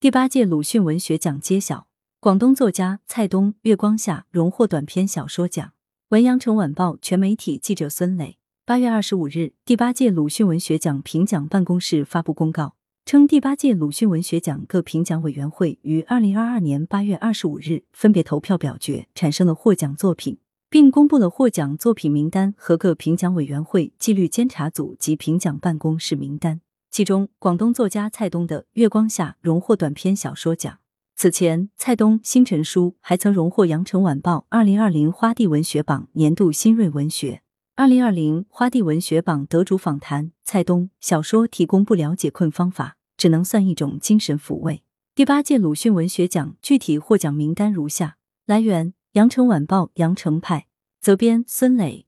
第八届鲁迅文学奖揭晓，广东作家蔡东《月光下》荣获短篇小说奖。文阳城晚报全媒体记者孙磊。八月二十五日，第八届鲁迅文学奖评奖办公室发布公告，称第八届鲁迅文学奖各评奖委员会于二零二二年八月二十五日分别投票表决，产生了获奖作品，并公布了获奖作品名单和各评奖委员会纪律监察组及评奖办公室名单。其中，广东作家蔡东的《月光下》荣获短篇小说奖。此前，蔡东《星辰书》还曾荣获羊城晚报二零二零花地文学榜年度新锐文学。二零二零花地文学榜得主访谈蔡东小说提供不了解困方法，只能算一种精神抚慰。第八届鲁迅文学奖具体获奖名单如下：来源：羊城晚报羊城派，责编孙磊。